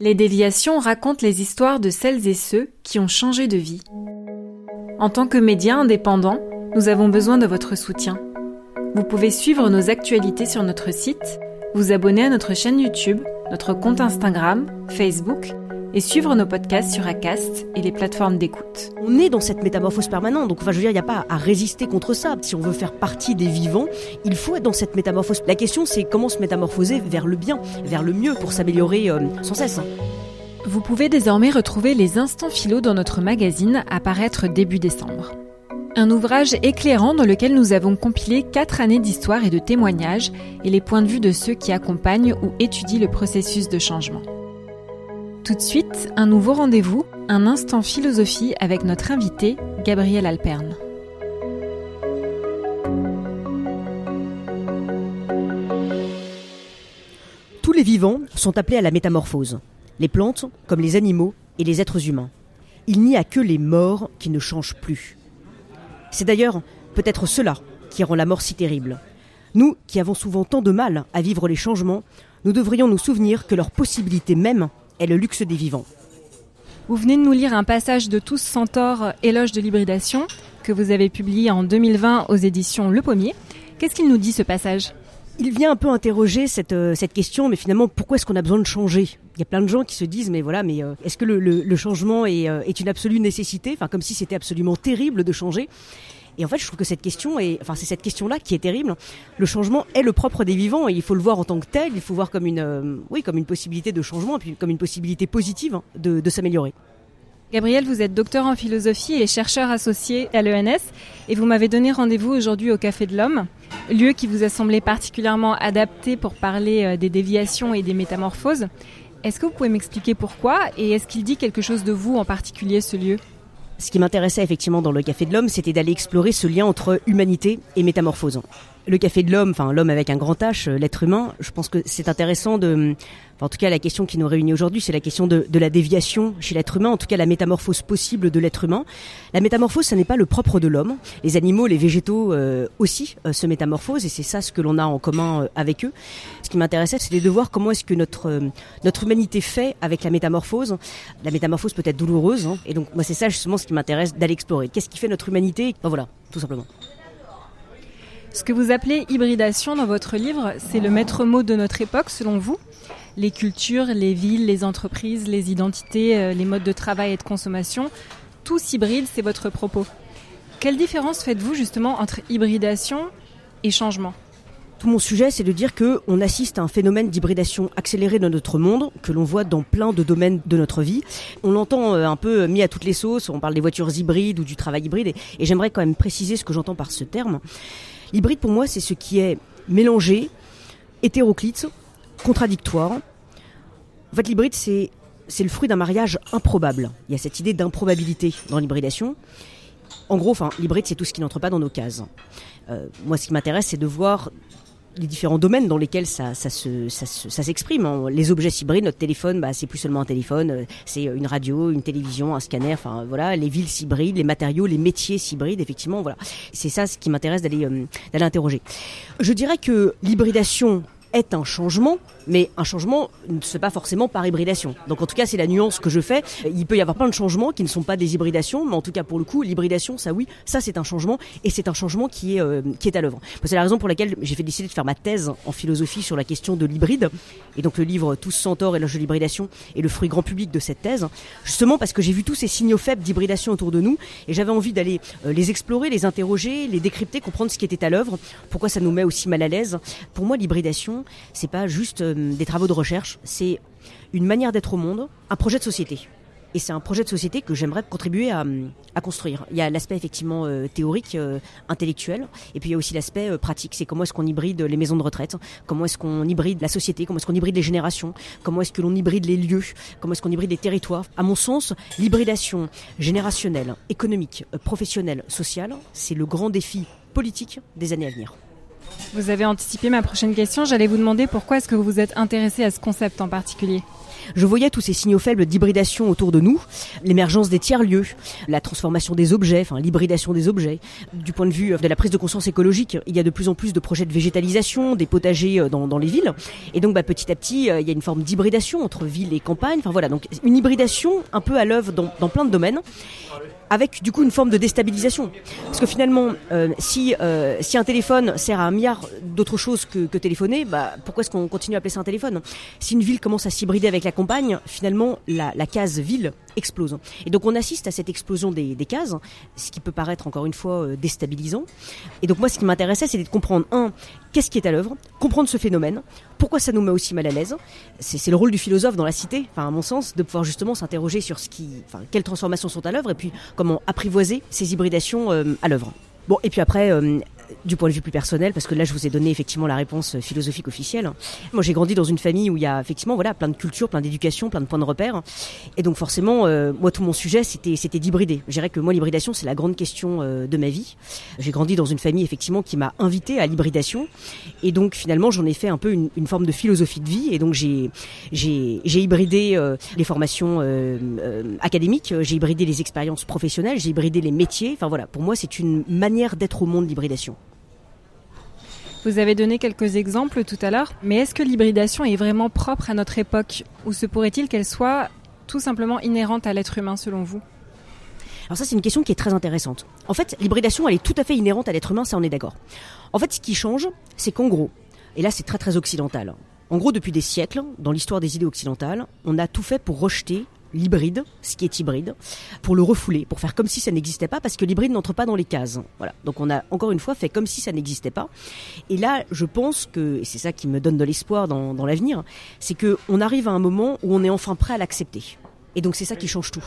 Les déviations racontent les histoires de celles et ceux qui ont changé de vie. En tant que médias indépendants, nous avons besoin de votre soutien. Vous pouvez suivre nos actualités sur notre site, vous abonner à notre chaîne YouTube, notre compte Instagram, Facebook et suivre nos podcasts sur Acast et les plateformes d'écoute. On est dans cette métamorphose permanente, donc enfin je veux dire, il n'y a pas à résister contre ça. Si on veut faire partie des vivants, il faut être dans cette métamorphose. La question c'est comment se métamorphoser vers le bien, vers le mieux, pour s'améliorer euh, sans cesse. Vous pouvez désormais retrouver les instants philo dans notre magazine à paraître début décembre. Un ouvrage éclairant dans lequel nous avons compilé quatre années d'histoire et de témoignages et les points de vue de ceux qui accompagnent ou étudient le processus de changement. Tout de suite, un nouveau rendez-vous, un instant philosophie avec notre invité, Gabriel Alperne. Tous les vivants sont appelés à la métamorphose. Les plantes, comme les animaux et les êtres humains. Il n'y a que les morts qui ne changent plus. C'est d'ailleurs peut-être cela qui rend la mort si terrible. Nous, qui avons souvent tant de mal à vivre les changements, nous devrions nous souvenir que leur possibilité même est le luxe des vivants. Vous venez de nous lire un passage de Tous Centaures, Éloge de l'hybridation, que vous avez publié en 2020 aux éditions Le Pommier. Qu'est-ce qu'il nous dit ce passage? Il vient un peu interroger cette, euh, cette question, mais finalement, pourquoi est-ce qu'on a besoin de changer? Il y a plein de gens qui se disent, mais voilà, mais euh, est-ce que le, le- le changement est, euh, est une absolue nécessité? Enfin, comme si c'était absolument terrible de changer. Et en fait, je trouve que cette question est, enfin, c'est cette question-là qui est terrible. Le changement est le propre des vivants et il faut le voir en tant que tel. Il faut voir comme une, euh, oui, comme une possibilité de changement et puis comme une possibilité positive hein, de, s'améliorer. Gabriel, vous êtes docteur en philosophie et chercheur associé à l'ENS et vous m'avez donné rendez-vous aujourd'hui au Café de l'Homme, lieu qui vous a semblé particulièrement adapté pour parler euh, des déviations et des métamorphoses. Est-ce que vous pouvez m'expliquer pourquoi et est-ce qu'il dit quelque chose de vous en particulier ce lieu? Ce qui m'intéressait effectivement dans le Café de l'Homme, c'était d'aller explorer ce lien entre humanité et métamorphose. Le Café de l'Homme, enfin l'homme avec un grand H, euh, l'être humain, je pense que c'est intéressant de... enfin, en tout cas, la question qui nous réunit aujourd'hui, c'est la question de, la déviation chez l'être humain, en tout cas la métamorphose possible de l'être humain. La métamorphose, ça n'est pas le propre de l'homme. Les animaux, les végétaux euh, aussi euh, se métamorphosent, et c'est ça ce que l'on a en commun avec eux. Ce qui m'intéressait, c'était de voir comment est-ce que notre, notre humanité fait avec la métamorphose. La métamorphose peut être douloureuse, hein, et donc moi c'est ça justement ce qui m'intéresse d'aller explorer. Qu'est-ce qui fait notre humanité? Ben Voilà, tout simplement. Ce que vous appelez hybridation dans votre livre, c'est le maître mot de notre époque selon vous Les cultures, les villes, les entreprises, les identités, euh, les modes de travail et de consommation, tout s'hybride, c'est votre propos. Quelle différence faites-vous justement entre hybridation et changement? Tout mon sujet, c'est de dire que on assiste à un phénomène d'hybridation accélérée dans notre monde, que l'on voit dans plein de domaines de notre vie. On l'entend euh, un peu mis à toutes les sauces, on parle des voitures hybrides ou du travail hybride, et j'aimerais quand même préciser ce que j'entends par ce terme. L'hybride, pour moi, c'est ce qui est mélangé, hétéroclite, contradictoire. En fait, l'hybride, c'est le fruit d'un mariage improbable. Il y a cette idée d'improbabilité dans l'hybridation. En gros, l'hybride, c'est tout ce qui n'entre pas dans nos cases. Euh, moi, ce qui m'intéresse, c'est de voir les différents domaines dans lesquels ça, ça se- ça se- ça s'exprime. Les objets hybrides, notre téléphone, bah, c'est plus seulement un téléphone, euh, c'est une radio, une télévision, un scanner. Enfin, voilà, les villes s'hybrident, les matériaux, les métiers s'hybrident. Effectivement, voilà. C'est ça ce qui m'intéresse d'aller euh, d'aller interroger. Je dirais que l'hybridation est un changement, mais un changement ne se fait pas forcément par hybridation. Donc en tout cas, c'est la nuance que je fais. Il peut y avoir plein de changements qui ne sont pas des hybridations, mais en tout cas pour le coup, l'hybridation, ça oui, ça c'est un changement, et c'est un changement qui est euh, qui est à l'œuvre. C'est la raison pour laquelle j'ai fait décider de faire ma thèse en philosophie sur la question de l'hybride, et donc le livre Tous Centaures et l'âge de l'hybridation est le fruit grand public de cette thèse, justement parce que j'ai vu tous ces signaux faibles d'hybridation autour de nous, et j'avais envie d'aller euh, les explorer, les interroger, les décrypter, comprendre ce qui était à l'œuvre, pourquoi ça nous met aussi mal à l'aise. Pour moi, l'hybridation, c'est pas juste euh, des travaux de recherche, c'est une manière d'être au monde, un projet de société. Et c'est un projet de société que j'aimerais contribuer à, à, construire. Il y a l'aspect effectivement euh, théorique, euh, intellectuel, et puis il y a aussi l'aspect euh, pratique. C'est comment est-ce qu'on hybride les maisons de retraite, comment est-ce qu'on hybride la société, comment est-ce qu'on hybride les générations, comment est-ce que l'on hybride les lieux, comment est-ce qu'on hybride les territoires. À mon sens, l'hybridation générationnelle, économique, professionnelle, sociale, c'est le grand défi politique des années à venir. Vous avez anticipé ma prochaine question. J'allais vous demander pourquoi est-ce que vous vous êtes intéressé à ce concept en particulier? Je voyais tous ces signaux faibles d'hybridation autour de nous, l'émergence des tiers-lieux, la transformation des objets, enfin l'hybridation des objets. Du point de vue de la prise de conscience écologique, il y a de plus en plus de projets de végétalisation, des potagers euh, dans, dans les villes. Et donc bah, petit à petit, euh, il y a une forme d'hybridation entre ville et campagne. Enfin voilà, donc une hybridation un peu à l'œuvre dans, dans plein de domaines avec du coup une forme de déstabilisation. Parce que finalement, euh, si, euh, si un téléphone sert à un milliard d'autres choses que, que téléphoner, bah, pourquoi est-ce qu'on continue à appeler ça un téléphone Si une ville commence à s'hybrider avec la campagne, finalement, la, la case ville explose. Et donc on assiste à cette explosion des, des cases, ce qui peut paraître encore une fois euh, déstabilisant. Et donc moi, ce qui m'intéressait, c'était de comprendre, un, qu'est-ce qui est à l'œuvre, comprendre ce phénomène, pourquoi ça nous met aussi mal à l'aise. C'est le rôle du philosophe dans la cité, enfin à mon sens, de pouvoir justement s'interroger sur ce qui, quelles transformations sont à l'œuvre et puis comment apprivoiser ces hybridations euh, à l'œuvre. Bon, et puis après, euh, du point de vue plus personnel, parce que là je vous ai donné effectivement la réponse philosophique officielle. Moi j'ai grandi dans une famille où il y a effectivement voilà plein de culture, plein d'éducation, plein de points de repère, et donc forcément euh, moi tout mon sujet c'était c'était d'hybrider. Je dirais que moi l'hybridation c'est la grande question euh, de ma vie. J'ai grandi dans une famille effectivement qui m'a invité à l'hybridation, et donc finalement j'en ai fait un peu une, une, forme de philosophie de vie, et donc j'ai j'ai j'ai hybridé euh, les formations euh, euh, académiques, j'ai hybridé les expériences professionnelles, j'ai hybridé les métiers. Enfin voilà, pour moi c'est une manière d'être au monde l'hybridation. Vous avez donné quelques exemples tout à l'heure, mais est-ce que l'hybridation est vraiment propre à notre époque ou se pourrait-il qu'elle soit tout simplement inhérente à l'être humain selon vous? Alors ça, c'est une question qui est très intéressante. En fait, l'hybridation, elle est tout à fait inhérente à l'être humain, ça on est d'accord. En fait, ce qui change, c'est qu'en gros, et là c'est très très occidental, en gros, depuis des siècles, dans l'histoire des idées occidentales, on a tout fait pour rejeter l'hybride, ce qui est hybride, pour le refouler, pour faire comme si ça n'existait pas, parce que l'hybride n'entre pas dans les cases. Voilà. Donc on a encore une fois fait comme si ça n'existait pas. Et là, je pense que, et c'est ça qui me donne de l'espoir dans, dans l'avenir, c'est que on arrive à un moment où on est enfin prêt à l'accepter. Et donc c'est ça qui change tout.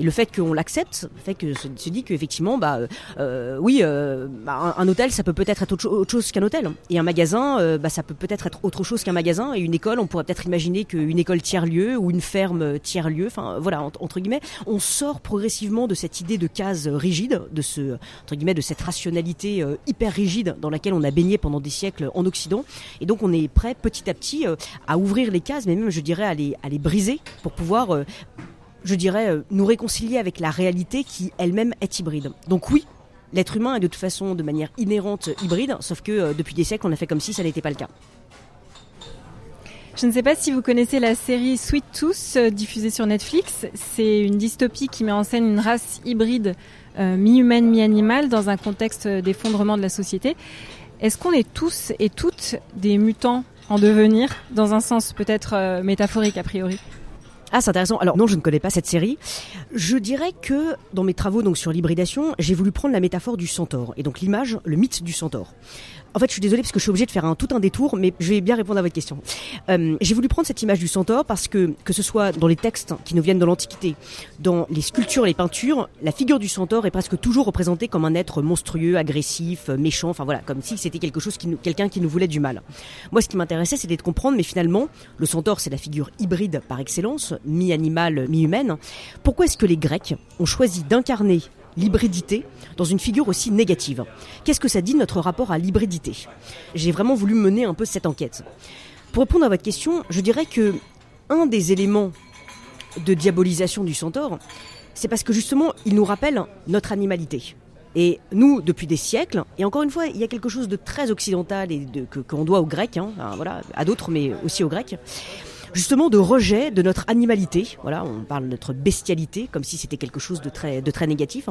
Et le fait qu'on l'accepte fait que se, se dit qu'effectivement, bah euh, oui, euh, bah, un, hôtel, ça peut peut-être être autre, chose qu'un hôtel. Et un magasin, euh, bah, ça peut peut-être être autre chose qu'un magasin. Et une école, on pourrait peut-être imaginer qu'une école tiers-lieu ou une ferme tiers-lieu. Enfin, voilà, entre guillemets, on sort progressivement de cette idée de case rigide, de ce entre guillemets de cette rationalité euh, hyper rigide dans laquelle on a baigné pendant des siècles en Occident. Et donc, on est prêt petit à petit euh, à ouvrir les cases, mais même, je dirais, à les, briser pour pouvoir euh, je dirais, nous réconcilier avec la réalité qui elle-même est hybride. Donc oui, l'être humain est de toute façon de manière inhérente hybride, sauf que euh, depuis des siècles, on a fait comme si ça n'était pas le cas. Je ne sais pas si vous connaissez la série Sweet Tooth euh, diffusée sur Netflix. C'est une dystopie qui met en scène une race hybride euh, mi-humaine, mi-animale dans un contexte d'effondrement de la société. Est-ce qu'on est tous et toutes des mutants en devenir, dans un sens peut-être euh, métaphorique a priori? Ah, c'est intéressant. Alors non, je ne connais pas cette série. Je dirais que dans mes travaux donc sur l'hybridation, j'ai voulu prendre la métaphore du centaure et donc l'image, le mythe du centaure. En fait, je suis désolée parce que je suis obligée de faire un, tout un détour, mais je vais bien répondre à votre question. Euh, j'ai voulu prendre cette image du centaure parce que, que ce soit dans les textes qui nous viennent de l'Antiquité, dans les sculptures, les peintures, la figure du centaure est presque toujours représentée comme un être monstrueux, agressif, méchant, enfin voilà, comme si c'était quelque chose qui nous, quelqu'un qui nous voulait du mal. Moi, ce qui m'intéressait, c'était de comprendre, mais finalement, le centaure, c'est la figure hybride par excellence, mi-animal, mi-humaine. Pourquoi est-ce que les Grecs ont choisi d'incarner l'hybridité dans une figure aussi négative? Qu'est-ce que ça dit de notre rapport à l'hybridité? J'ai vraiment voulu mener un peu cette enquête. Pour répondre à votre question, je dirais que un des éléments de diabolisation du centaure, c'est parce que justement, il nous rappelle notre animalité. Et nous, depuis des siècles, et encore une fois, il y a quelque chose de très occidental et que qu'on doit aux Grecs, hein, voilà, à d'autres, mais aussi aux Grecs justement de rejet de notre animalité. Voilà, on parle de notre bestialité comme si c'était quelque chose de très, de très négatif.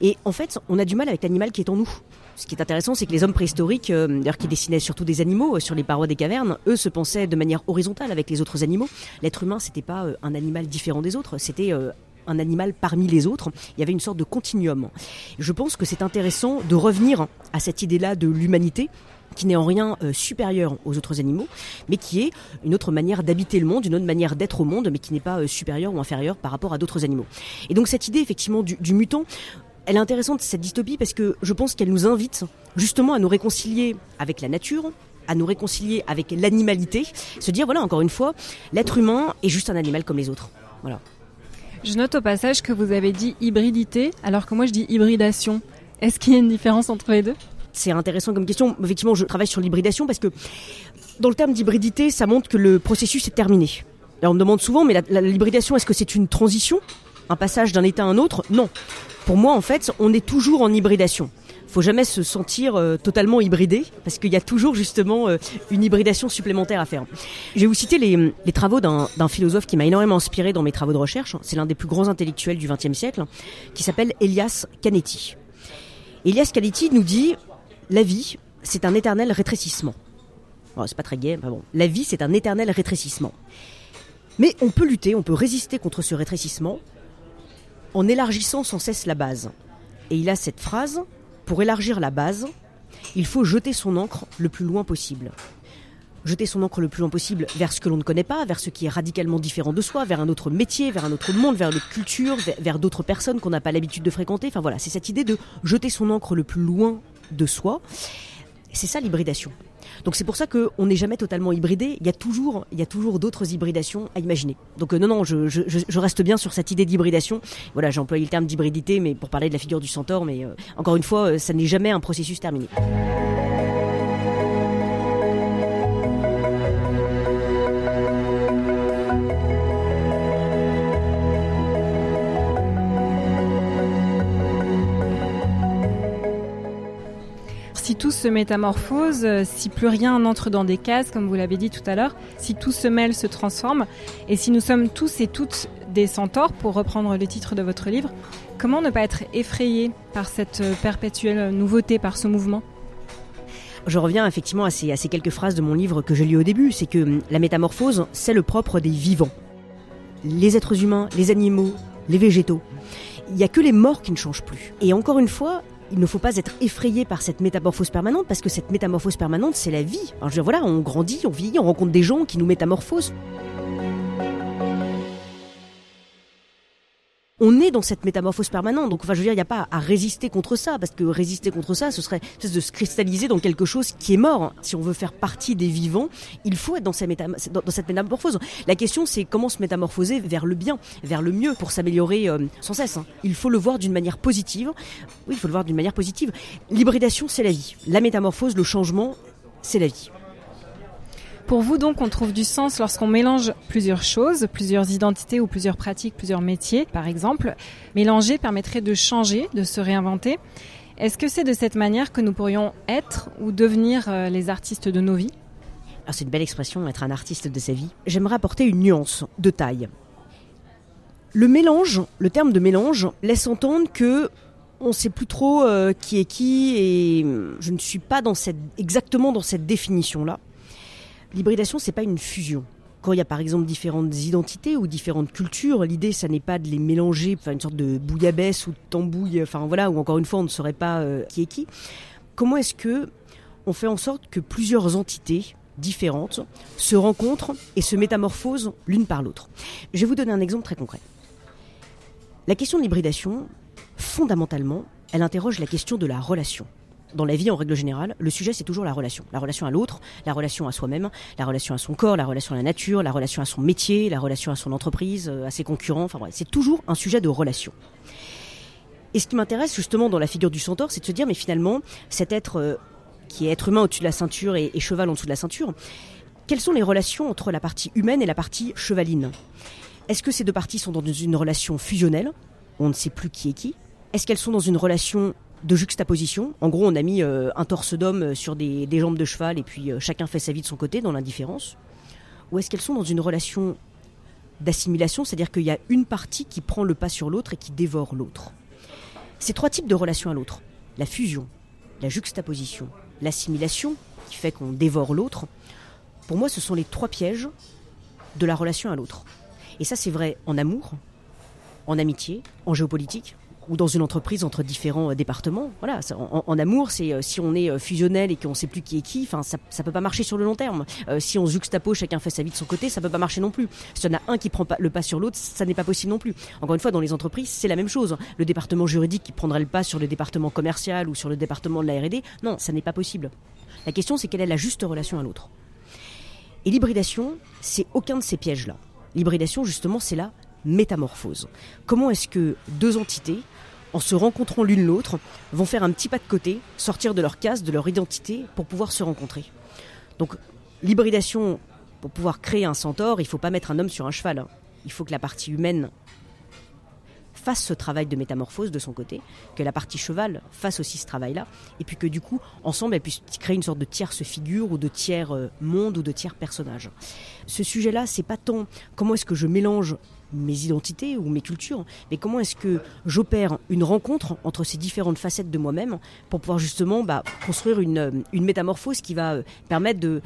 Et en fait, on a du mal avec l'animal qui est en nous. Ce qui est intéressant, c'est que les hommes préhistoriques, euh, d'ailleurs qui dessinaient surtout des animaux euh, sur les parois des cavernes, eux se pensaient de manière horizontale avec les autres animaux. L'être humain, c'était pas euh, un animal différent des autres, c'était un animal parmi les autres. Il y avait une sorte de continuum. Je pense que c'est intéressant de revenir à cette idée-là de l'humanité qui n'est en rien euh, supérieur aux autres animaux, mais qui est une autre manière d'habiter le monde, une autre manière d'être au monde, mais qui n'est pas euh, supérieure ou inférieure par rapport à d'autres animaux. Et donc cette idée effectivement du, du mutant, elle est intéressante cette dystopie parce que je pense qu'elle nous invite justement à nous réconcilier avec la nature, à nous réconcilier avec l'animalité, se dire voilà encore une fois, l'être humain est juste un animal comme les autres. Voilà. Je note au passage que vous avez dit hybridité, alors que moi je dis hybridation. Est-ce qu'il y a une différence entre les deux? C'est intéressant comme question. Effectivement, je travaille sur l'hybridation parce que dans le terme d'hybridité, ça montre que le processus est terminé. On me demande souvent, mais l'hybridation, est-ce que c'est une transition? Un passage d'un état à un autre? Non. Pour moi, en fait, on est toujours en hybridation faut jamais se sentir euh, totalement hybridé parce qu'il y a toujours justement euh, une hybridation supplémentaire à faire. Je vais vous citer les, les travaux d'un philosophe qui m'a énormément inspiré dans mes travaux de recherche. C'est l'un des plus grands intellectuels du XXe siècle, qui s'appelle Elias Canetti. Elias Canetti nous dit la vie, c'est un éternel rétrécissement. Bon, c'est pas très gai, mais bon. La vie, c'est un éternel rétrécissement. Mais on peut lutter, on peut résister contre ce rétrécissement en élargissant sans cesse la base. Et il a cette phrase pour élargir la base, il faut jeter son encre le plus loin possible. Jeter son encre le plus loin possible vers ce que l'on ne connaît pas, vers ce qui est radicalement différent de soi, vers un autre métier, vers un autre monde, vers une autre culture, vers, vers d'autres personnes qu'on n'a pas l'habitude de fréquenter. Enfin voilà, c'est cette idée de jeter son encre le plus loin de soi. C'est ça l'hybridation. Donc c'est pour ça qu'on n'est jamais totalement hybridé. Il y a toujours, il y a toujours d'autres hybridations à imaginer. Donc euh, non, non, je, reste bien sur cette idée d'hybridation. Voilà, j'ai employé le terme d'hybridité, mais pour parler de la figure du centaure. Mais euh, encore une fois, euh, ça n'est jamais un processus terminé. Se métamorphose, euh, si plus rien n'entre dans des cases, comme vous l'avez dit tout à l'heure, si tout se mêle, se transforme, et si nous sommes tous et toutes des centaures, pour reprendre le titre de votre livre, comment ne pas être effrayé par cette euh, perpétuelle nouveauté, par ce mouvement? Je reviens effectivement à ces, à ces, quelques phrases de mon livre que j'ai lu au début, c'est que hum, la métamorphose, c'est le propre des vivants. Les êtres humains, les animaux, les végétaux. Il n'y a que les morts qui ne changent plus. Et encore une fois, il ne faut pas être effrayé par cette métamorphose permanente parce que cette métamorphose permanente, c'est la vie. Alors, je voilà, on grandit, on vieillit, on rencontre des gens qui nous métamorphosent. On est dans cette métamorphose permanente. Donc, enfin, je veux dire, il n'y a pas à résister contre ça, parce que résister contre ça, ce serait de se cristalliser dans quelque chose qui est mort. Si on veut faire partie des vivants, il faut être dans, cette, métam dans cette métamorphose. La question, c'est comment se métamorphoser vers le bien, vers le mieux, pour s'améliorer euh, sans cesse. Hein. Il faut le voir d'une manière positive. Oui, il faut le voir d'une manière positive. L'hybridation, c'est la vie. La métamorphose, le changement, c'est la vie. Pour vous donc, on trouve du sens lorsqu'on mélange plusieurs choses, plusieurs identités ou plusieurs pratiques, plusieurs métiers, par exemple. Mélanger permettrait de changer, de se réinventer. Est-ce que c'est de cette manière que nous pourrions être ou devenir euh, les artistes de nos vies? Ah, C'est une belle expression, être un artiste de sa vie. J'aimerais apporter une nuance de taille. Le mélange, le terme de mélange, laisse entendre que on ne sait plus trop euh, qui est qui et je ne suis pas exactement dans cette définition-là. L'hybridation, c'est pas une fusion. Quand il y a par exemple différentes identités ou différentes cultures, l'idée, ça n'est pas de les mélanger, enfin une sorte de bouillabaisse ou de tambouille, enfin voilà, ou encore une fois, on ne saurait pas euh, qui est qui. Comment est-ce que on fait en sorte que plusieurs entités différentes se rencontrent et se métamorphosent l'une par l'autre? Je vais vous donner un exemple très concret. La question de l'hybridation, fondamentalement, elle interroge la question de la relation dans la vie en règle générale, le sujet c'est toujours la relation. La relation à l'autre, la relation à soi-même, la relation à son corps, la relation à la nature, la relation à son métier, la relation à son entreprise, euh, à ses concurrents, enfin c'est toujours un sujet de relation. Et ce qui m'intéresse justement dans la figure du centaure, c'est de se dire mais finalement, cet être euh, qui est être humain au-dessus de la ceinture et cheval en dessous de la ceinture, quelles sont les relations entre la partie humaine et la partie chevaline? Est-ce que ces deux parties sont dans une relation fusionnelle? On ne sait plus qui est qui. Est-ce qu'elles sont dans une relation de juxtaposition. En gros, on a mis euh, un torse d'homme sur des, des, jambes de cheval et puis euh, chacun fait sa vie de son côté dans l'indifférence. Ou est-ce qu'elles sont dans une relation d'assimilation, c'est-à-dire qu'il y a une partie qui prend le pas sur l'autre et qui dévore l'autre? Ces trois types de relations à l'autre, la fusion, la juxtaposition, l'assimilation, qui fait qu'on dévore l'autre, pour moi, ce sont les trois pièges de la relation à l'autre. Et ça, c'est vrai en amour, en amitié, en géopolitique, ou dans une entreprise entre différents euh, départements. Voilà, en, amour, c'est euh, si on est euh, fusionnel et qu'on sait plus qui est qui, ça, ça peut pas marcher sur le long terme. Si on se juxtapose, chacun fait sa vie de son côté, ça peut pas marcher non plus. Si on a un qui prend pas le pas sur l'autre, ça n'est pas possible non plus. Encore une fois, dans les entreprises, c'est la même chose. Le département juridique qui prendrait le pas sur le département commercial ou sur le département de la R&D, non, ça n'est pas possible. La question, c'est quelle est la juste relation à l'autre. Et l'hybridation, c'est aucun de ces pièges-là. L'hybridation, justement, c'est la métamorphose. Comment est-ce que deux entités, en se rencontrant l'une l'autre, vont faire un petit pas de côté, sortir de leur case, de leur identité, pour pouvoir se rencontrer Donc, l'hybridation, pour pouvoir créer un centaure, il ne faut pas mettre un homme sur un cheval. hein. Il faut que la partie humaine fasse ce travail de métamorphose de son côté, que la partie cheval fasse aussi ce travail-là, et puis que du coup, ensemble, elle puisse créer une sorte de tierce figure ou de tiers euh, monde ou de tiers personnage. Ce sujet-là, c'est pas tant comment est-ce que je mélange mes identités ou mes cultures, mais comment est-ce que j'opère une rencontre entre ces différentes facettes de moi-même pour pouvoir justement bah, construire une, une métamorphose qui va euh, permettre de,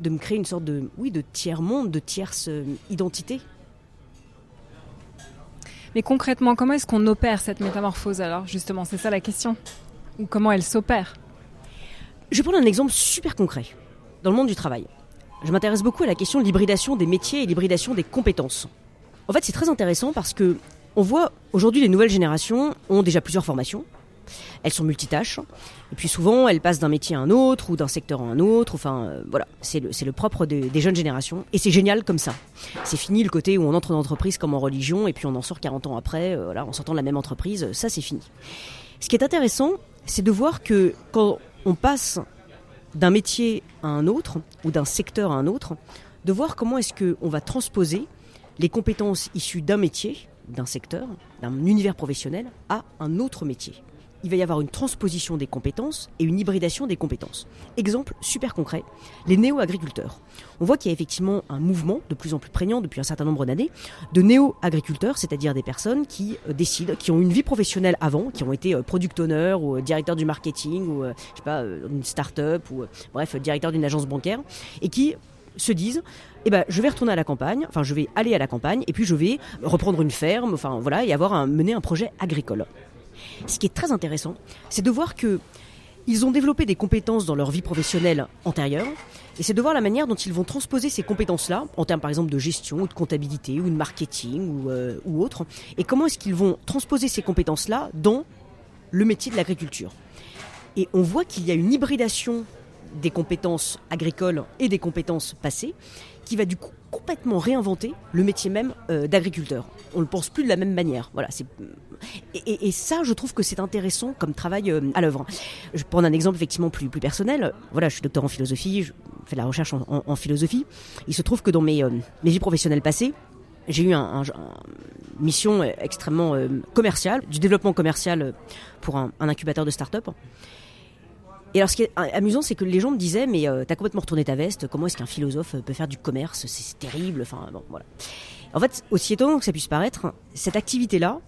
de me créer une sorte de, oui, de tiers monde, de tierce euh, identité? Mais concrètement, comment est-ce qu'on opère cette métamorphose alors Justement, c'est ça la question. Ou comment elle s'opère? Je vais prendre un exemple super concret. Dans le monde du travail, je m'intéresse beaucoup à la question de l'hybridation des métiers et l'hybridation des compétences. En fait, c'est très intéressant parce que on voit aujourd'hui les nouvelles générations ont déjà plusieurs formations. Elles sont multitâches. Et puis souvent, elles passent d'un métier à un autre ou d'un secteur à un autre. Enfin, euh, voilà, c'est le, propre des, jeunes générations. Et c'est génial comme ça. C'est fini le côté où on entre en entreprise comme en religion et puis on en sort 40 ans après, euh, en sortant de la même entreprise. Ça, c'est fini. Ce qui est intéressant, c'est de voir que quand on passe d'un métier à un autre ou d'un secteur à un autre, de voir comment est-ce qu'on va transposer les compétences issues d'un métier, d'un secteur, d'un univers professionnel à un autre métier. Il va y avoir une transposition des compétences et une hybridation des compétences. Exemple super concret, les néo-agriculteurs. On voit qu'il y a effectivement un mouvement de plus en plus prégnant depuis un certain nombre d'années de néo-agriculteurs, c'est-à-dire des personnes qui euh, décident, qui ont une vie professionnelle avant, qui ont été euh, product owner ou euh, directeur du marketing ou je sais pas une start-up ou bref directeur d'une agence bancaire et qui se disent eh ben je vais retourner à la campagne, enfin je vais aller à la campagne et puis je vais reprendre une ferme, enfin voilà et avoir mener un projet agricole. Ce qui est très intéressant, c'est de voir que ils ont développé des compétences dans leur vie professionnelle antérieure, et c'est de voir la manière dont ils vont transposer ces compétences-là, en termes par exemple de gestion ou de comptabilité ou de marketing ou, euh, ou autre, et comment est-ce qu'ils vont transposer ces compétences-là dans le métier de l'agriculture. Et on voit qu'il y a une hybridation des compétences agricoles et des compétences passées qui va du coup complètement réinventer le métier même euh, d'agriculteur. On le pense plus de la même manière. Voilà, et, ça, je trouve que c'est intéressant comme travail euh, à l'œuvre. Je prends un exemple effectivement plus personnel. Voilà, je suis docteur en philosophie, je fais de la recherche en, philosophie. Il se trouve que dans mes euh, mes vies professionnelles passées, j'ai eu un, un- un- mission extrêmement commerciale, du développement commercial pour un, un incubateur de start-up. Et alors, ce qui est a- amusant, c'est que les gens me disaient, mais euh, t'as complètement retourné ta veste. Comment est-ce qu'un philosophe euh, peut faire du commerce? C'est terrible. Enfin, bon, voilà. En fait, aussi étonnant que ça puisse paraître, cette activité-là,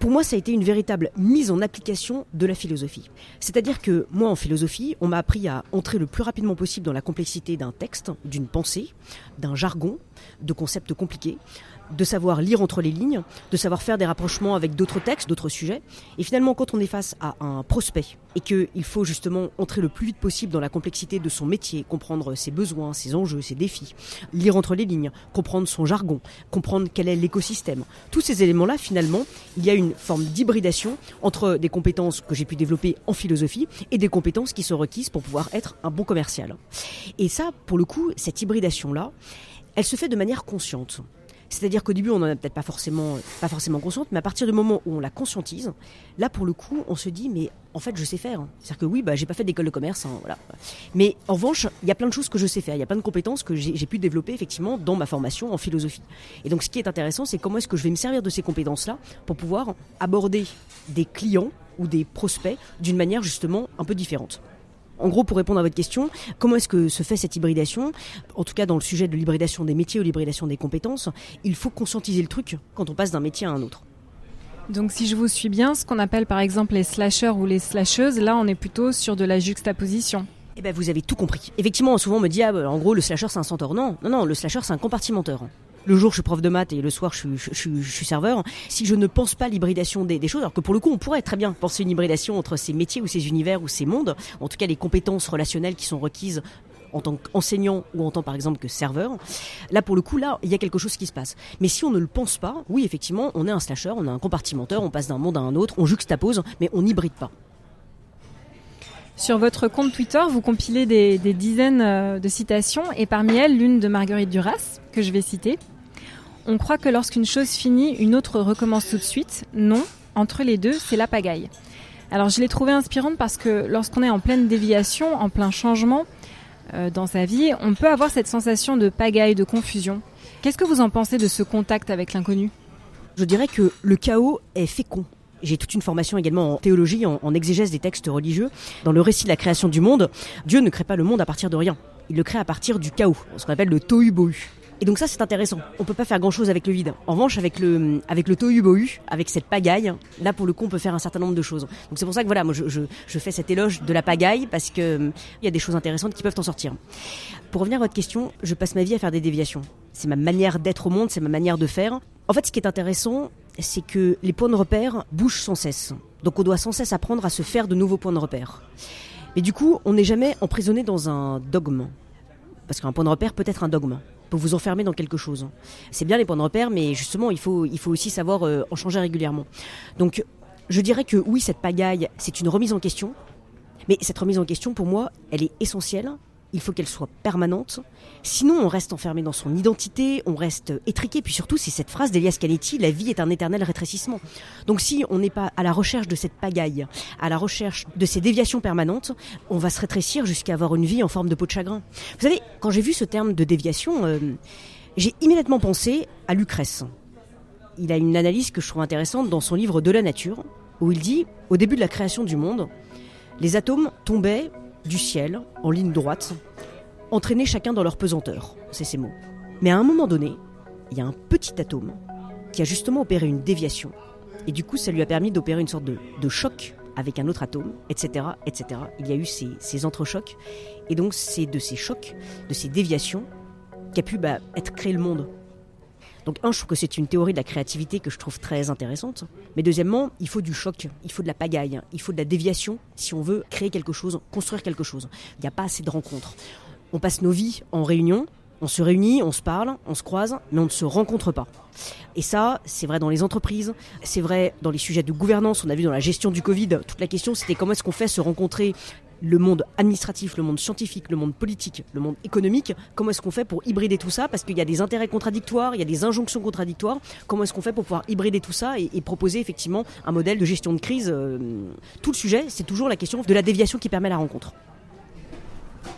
pour moi, ça a été une véritable mise en application de la philosophie. C'est-à-dire que moi, en philosophie, on m'a appris à entrer le plus rapidement possible dans la complexité d'un texte, d'une pensée, d'un jargon, de concepts compliqués, de savoir lire entre les lignes, de savoir faire des rapprochements avec d'autres textes, d'autres sujets. Et finalement, quand on est face à un prospect et qu'il faut justement entrer le plus vite possible dans la complexité de son métier, comprendre ses besoins, ses enjeux, ses défis, lire entre les lignes, comprendre son jargon, comprendre quel est l'écosystème, tous ces éléments-là, finalement, il y a une forme d'hybridation entre des compétences que j'ai pu développer en philosophie et des compétences qui sont requises pour pouvoir être un bon commercial. Et ça, pour le coup, cette hybridation-là, elle se fait de manière consciente. C'est-à-dire qu'au début, on n'en a peut-être pas forcément, pas forcément consciente, mais à partir du moment où on la conscientise, là, pour le coup, on se dit, mais en fait, je sais faire. C'est-à-dire que oui, bah, j'ai pas fait d'école de commerce, hein, voilà. Mais en revanche, il y a plein de choses que je sais faire. Il y a plein de compétences que j'ai pu développer effectivement dans ma formation en philosophie. Et donc, ce qui est intéressant, c'est comment est-ce que je vais me servir de ces compétences-là pour pouvoir aborder des clients ou des prospects d'une manière justement un peu différente. En gros, pour répondre à votre question, comment est-ce que se fait cette hybridation? En tout cas, dans le sujet de l'hybridation des métiers ou l'hybridation des compétences, il faut conscientiser le truc quand on passe d'un métier à un autre. Donc si je vous suis bien, ce qu'on appelle par exemple les slasheurs ou les slasheuses, là on est plutôt sur de la juxtaposition. Eh ben, vous avez tout compris. Effectivement, souvent on me dit, ah, bah, en gros, le slasher c'est un centaure. Non, non, non, le slasher c'est un compartimenteur. Le jour je suis prof de maths et le soir je suis, serveur, si je ne pense pas l'hybridation des, des choses, alors que pour le coup on pourrait très bien penser une hybridation entre ces métiers ou ces univers ou ces mondes, en tout cas les compétences relationnelles qui sont requises en tant qu'enseignant ou en tant par exemple que serveur, là pour le coup là il y a quelque chose qui se passe. Mais si on ne le pense pas, oui effectivement on est un slasher, on est un compartimenteur, on passe d'un monde à un autre, on juxtapose, mais on n'hybride pas. Sur votre compte Twitter, vous compilez des, dizaines euh, de citations et parmi elles, l'une de Marguerite Duras, que je vais citer. On croit que lorsqu'une chose finit, une autre recommence tout de suite. Non, entre les deux, c'est la pagaille. Alors je l'ai trouvée inspirante parce que lorsqu'on est en pleine déviation, en plein changement euh, dans sa vie, on peut avoir cette sensation de pagaille, de confusion. Qu'est-ce que vous en pensez de ce contact avec l'inconnu? Je dirais que le chaos est fécond. J'ai toute une formation également en théologie, en, exégèse des textes religieux. Dans le récit de la création du monde, Dieu ne crée pas le monde à partir de rien. Il le crée à partir du chaos, ce qu'on appelle le tohu-bohu. Et donc ça, c'est intéressant. On peut pas faire grand-chose avec le vide. En revanche, avec le, avec le tohu-bohu, avec cette pagaille, là, pour le coup, on peut faire un certain nombre de choses. Donc c'est pour ça que voilà, moi, je, je, je fais cet éloge de la pagaille parce que hum, il y a des choses intéressantes qui peuvent en sortir. Pour revenir à votre question, je passe ma vie à faire des déviations. C'est ma manière d'être au monde, c'est ma manière de faire. En fait, ce qui est intéressant, c'est que les points de repère bougent sans cesse. Donc on doit sans cesse apprendre à se faire de nouveaux points de repère. Mais du coup, on n'est jamais emprisonné dans un dogme. Parce qu'un point de repère peut être un dogme, peut vous enfermer dans quelque chose. C'est bien les points de repère, mais justement, il faut, il faut aussi savoir euh, en changer régulièrement. Donc, je dirais que oui, cette pagaille, c'est une remise en question. Mais cette remise en question, pour moi, elle est essentielle. Il faut qu'elle soit permanente. Sinon, on reste enfermé dans son identité, on reste étriqué. Puis surtout, c'est cette phrase d'Elias Canetti, la vie est un éternel rétrécissement. Donc si on n'est pas à la recherche de cette pagaille, à la recherche de ces déviations permanentes, on va se rétrécir jusqu'à avoir une vie en forme de peau de chagrin. Vous savez, quand j'ai vu ce terme de déviation, euh, j'ai immédiatement pensé à Lucrèce. Il a une analyse que je trouve intéressante dans son livre De la nature, où il dit, au début de la création du monde, les atomes tombaient du ciel en ligne droite, entraînés chacun dans leur pesanteur. C'est ces mots. Mais à un moment donné, il y a un petit atome qui a justement opéré une déviation. Et du coup, ça lui a permis d'opérer une sorte de, de choc avec un autre atome, etc., etc. Il y a eu ces, ces entrechocs. Et donc, c'est de ces chocs, de ces déviations, qu'a pu bah, être créé le monde. Donc, un, je trouve que c'est une théorie de la créativité que je trouve très intéressante. Mais deuxièmement, il faut du choc, il faut de la pagaille, il faut de la déviation si on veut créer quelque chose, construire quelque chose. Il n'y a pas assez de rencontres. On passe nos vies en réunion, on se réunit, on se parle, on se croise, mais on ne se rencontre pas. Et ça, c'est vrai dans les entreprises, c'est vrai dans les sujets de gouvernance. On a vu dans la gestion du Covid, toute la question c'était comment est-ce qu'on fait se rencontrer le monde administratif, le monde scientifique, le monde politique, le monde économique, comment est-ce qu'on fait pour hybrider tout ça Parce qu'il y a des intérêts contradictoires, il y a des injonctions contradictoires. Comment est-ce qu'on fait pour pouvoir hybrider tout ça et, proposer effectivement un modèle de gestion de crise euh, Tout le sujet, c'est toujours la question de la déviation qui permet la rencontre.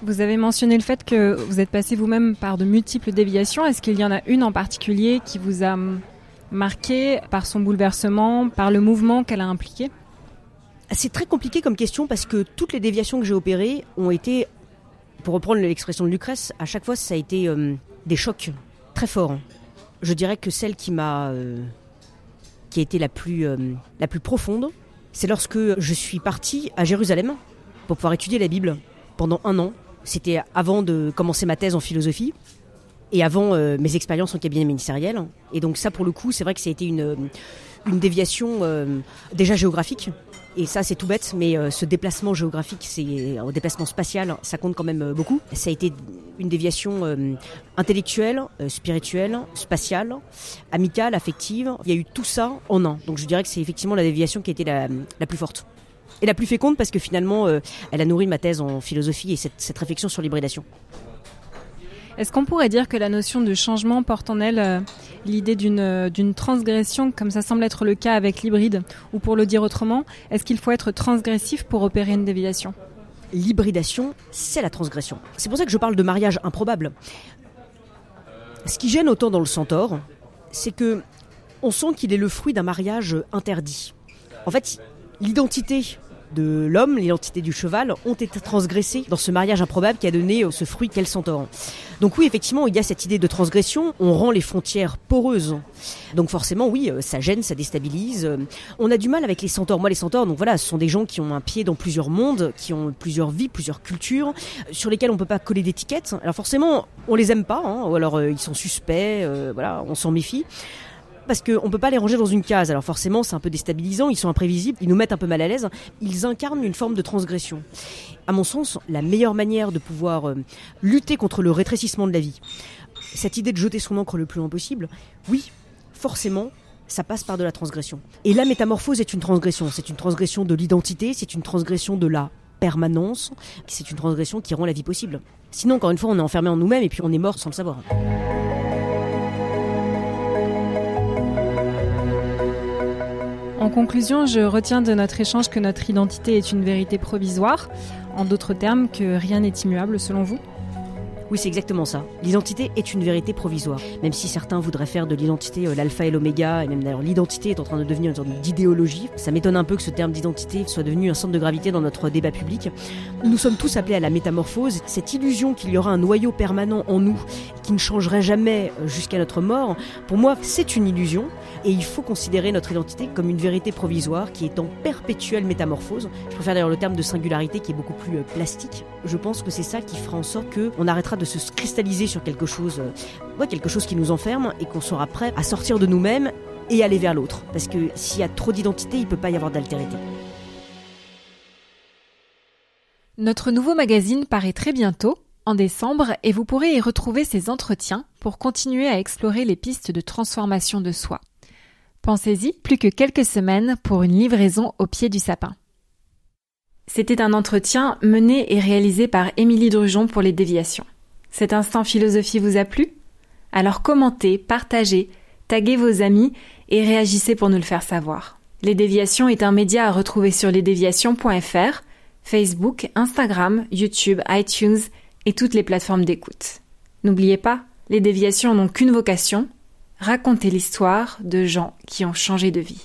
Vous avez mentionné le fait que vous êtes passé vous-même par de multiples déviations. Est-ce qu'il y en a une en particulier qui vous a marqué par son bouleversement, par le mouvement qu'elle a impliqué? C'est très compliqué comme question parce que toutes les déviations que j'ai opérées ont été, pour reprendre l'expression de Lucrèce, à chaque fois ça a été euh, des chocs très forts. Je dirais que celle qui euh, a été la plus, euh, plus profonde, c'est lorsque je suis partie à Jérusalem pour pouvoir étudier la Bible pendant un an. C'était avant de commencer ma thèse en philosophie et avant mes expériences en cabinet ministériel. Et donc ça, pour le coup, c'est vrai que ça a été une, déviation déjà géographique. Et ça, c'est tout bête, mais euh, ce déplacement géographique, c'est un déplacement spatial, ça compte quand même euh, beaucoup. Ça a été une déviation euh, intellectuelle, euh, spirituelle, spatiale, amicale, affective. Il y a eu tout ça en un. Donc je dirais que c'est effectivement la déviation qui a été la, plus forte. Et la plus féconde parce que finalement, euh, elle a nourri ma thèse en philosophie et cette, réflexion sur l'hybridation. Est-ce qu'on pourrait dire que la notion de changement porte en elle euh, l'idée d'une euh, d'une transgression, comme ça semble être le cas avec l'hybride Ou pour le dire autrement, est-ce qu'il faut être transgressif pour opérer une déviation? L'hybridation, c'est la transgression. C'est pour ça que je parle de mariage improbable. Ce qui gêne autant dans le centaure, c'est que on sent qu'il est le fruit d'un mariage interdit. En fait, l'identité de l'homme, l'identité du cheval, ont été transgressées dans ce mariage improbable qui a donné ce fruit qu'elle centaure. Donc oui, effectivement, il y a cette idée de transgression, on rend les frontières poreuses. Donc forcément, oui, ça gêne, ça déstabilise. On a du mal avec les centaures. Moi, les centaures, donc voilà, ce sont des gens qui ont un pied dans plusieurs mondes, qui ont plusieurs vies, plusieurs cultures, sur lesquelles on peut pas coller d'étiquettes. Alors forcément, on les aime pas, hein, ou alors ils sont suspects, euh, voilà, on s'en méfie parce qu'on ne peut pas les ranger dans une case. Alors forcément, c'est un peu déstabilisant, ils sont imprévisibles, ils nous mettent un peu mal à l'aise. Ils incarnent une forme de transgression. À mon sens, la meilleure manière de pouvoir euh, lutter contre le rétrécissement de la vie, cette idée de jeter son encre le plus loin possible, oui, forcément, ça passe par de la transgression. Et la métamorphose est une transgression. C'est une transgression de l'identité, c'est une transgression de la permanence, c'est une transgression qui rend la vie possible. Sinon, encore une fois, on est enfermé en nous-mêmes et puis on est mort sans le savoir. En conclusion, je retiens de notre échange que notre identité est une vérité provisoire, en d'autres termes que rien n'est immuable selon vous? Oui, c'est exactement ça. L'identité est une vérité provisoire. Même si certains voudraient faire de l'identité euh, l'alpha et l'oméga, et même d'ailleurs l'identité est en train de devenir une sorte d'idéologie, ça m'étonne un peu que ce terme d'identité soit devenu un centre de gravité dans notre débat public. Nous sommes tous appelés à la métamorphose. Cette illusion qu'il y aura un noyau permanent en nous qui ne changerait jamais euh, jusqu'à notre mort, pour moi, c'est une illusion. Et il faut considérer notre identité comme une vérité provisoire qui est en perpétuelle métamorphose. Je préfère d'ailleurs le terme de singularité qui est beaucoup plus euh, plastique. Je pense que c'est ça qui fera en sorte qu'on arrêtera de se cristalliser sur quelque chose, euh, quelque chose qui nous enferme et qu'on sera prêt à sortir de nous-mêmes et aller vers l'autre. Parce que s'il y a trop d'identité, il ne peut pas y avoir d'altérité. Notre nouveau magazine paraît très bientôt, en décembre, et vous pourrez y retrouver ces entretiens pour continuer à explorer les pistes de transformation de soi. Pensez-y, plus que quelques semaines pour une livraison au pied du sapin. C'était un entretien mené et réalisé par Émilie Drujon pour les déviations. Cet instant philosophie vous a plu? Alors commentez, partagez, taguez vos amis et réagissez pour nous le faire savoir. Les Déviations est un média à retrouver sur lesdéviations.fr, Facebook, Instagram, YouTube, iTunes et toutes les plateformes d'écoute. N'oubliez pas, les déviations n'ont qu'une vocation, raconter l'histoire de gens qui ont changé de vie.